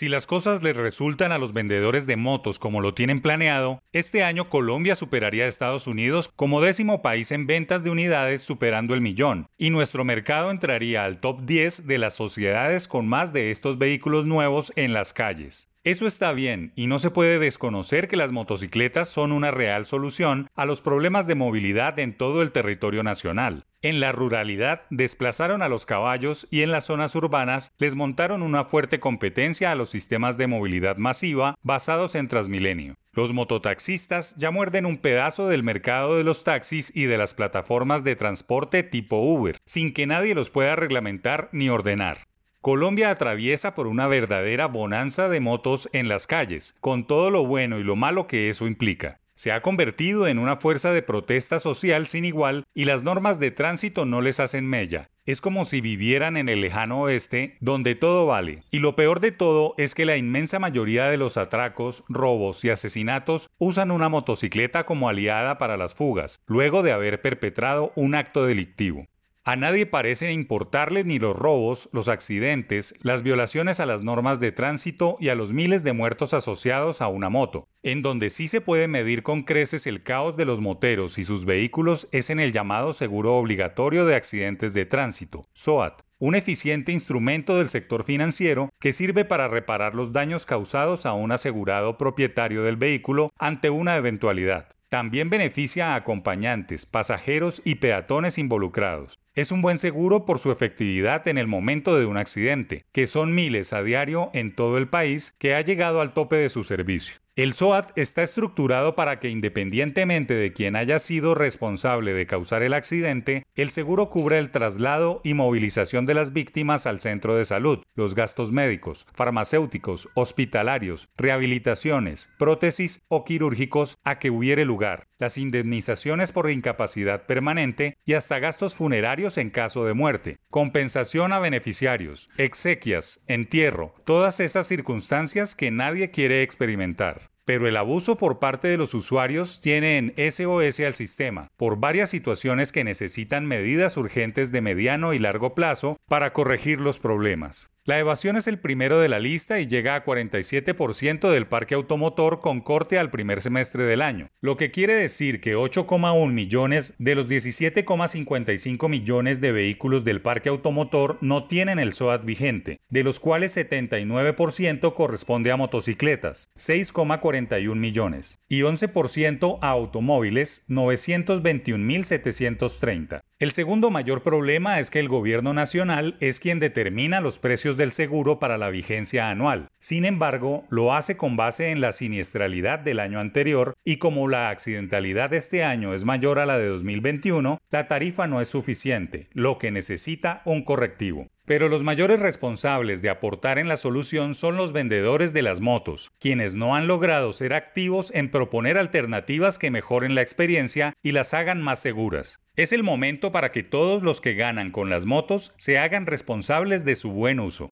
Si las cosas les resultan a los vendedores de motos como lo tienen planeado, este año Colombia superaría a Estados Unidos como décimo país en ventas de unidades superando el millón, y nuestro mercado entraría al top 10 de las sociedades con más de estos vehículos nuevos en las calles. Eso está bien y no se puede desconocer que las motocicletas son una real solución a los problemas de movilidad en todo el territorio nacional. En la ruralidad desplazaron a los caballos y en las zonas urbanas les montaron una fuerte competencia a los sistemas de movilidad masiva basados en Transmilenio. Los mototaxistas ya muerden un pedazo del mercado de los taxis y de las plataformas de transporte tipo Uber, sin que nadie los pueda reglamentar ni ordenar. Colombia atraviesa por una verdadera bonanza de motos en las calles, con todo lo bueno y lo malo que eso implica. Se ha convertido en una fuerza de protesta social sin igual y las normas de tránsito no les hacen mella. Es como si vivieran en el lejano oeste, donde todo vale. Y lo peor de todo es que la inmensa mayoría de los atracos, robos y asesinatos usan una motocicleta como aliada para las fugas, luego de haber perpetrado un acto delictivo. A nadie parece importarle ni los robos, los accidentes, las violaciones a las normas de tránsito y a los miles de muertos asociados a una moto. En donde sí se puede medir con creces el caos de los moteros y sus vehículos es en el llamado seguro obligatorio de accidentes de tránsito, SOAT, un eficiente instrumento del sector financiero que sirve para reparar los daños causados a un asegurado propietario del vehículo ante una eventualidad. También beneficia a acompañantes, pasajeros y peatones involucrados. Es un buen seguro por su efectividad en el momento de un accidente, que son miles a diario en todo el país que ha llegado al tope de su servicio. El SOAT está estructurado para que independientemente de quien haya sido responsable de causar el accidente, el seguro cubra el traslado y movilización de las víctimas al centro de salud, los gastos médicos, farmacéuticos, hospitalarios, rehabilitaciones, prótesis o quirúrgicos a que hubiere lugar, las indemnizaciones por incapacidad permanente y hasta gastos funerarios en caso de muerte, compensación a beneficiarios, exequias, entierro, todas esas circunstancias que nadie quiere experimentar pero el abuso por parte de los usuarios tiene en SOS al sistema, por varias situaciones que necesitan medidas urgentes de mediano y largo plazo para corregir los problemas. La evasión es el primero de la lista y llega a 47% del parque automotor con corte al primer semestre del año, lo que quiere decir que 8,1 millones de los 17,55 millones de vehículos del parque automotor no tienen el SOAT vigente, de los cuales 79% corresponde a motocicletas, 6,41 millones, y 11% a automóviles, 921.730. El segundo mayor problema es que el gobierno nacional es quien determina los precios del seguro para la vigencia anual. Sin embargo, lo hace con base en la siniestralidad del año anterior y como la accidentalidad de este año es mayor a la de 2021, la tarifa no es suficiente, lo que necesita un correctivo. Pero los mayores responsables de aportar en la solución son los vendedores de las motos, quienes no han logrado ser activos en proponer alternativas que mejoren la experiencia y las hagan más seguras. Es el momento para que todos los que ganan con las motos se hagan responsables de su buen uso.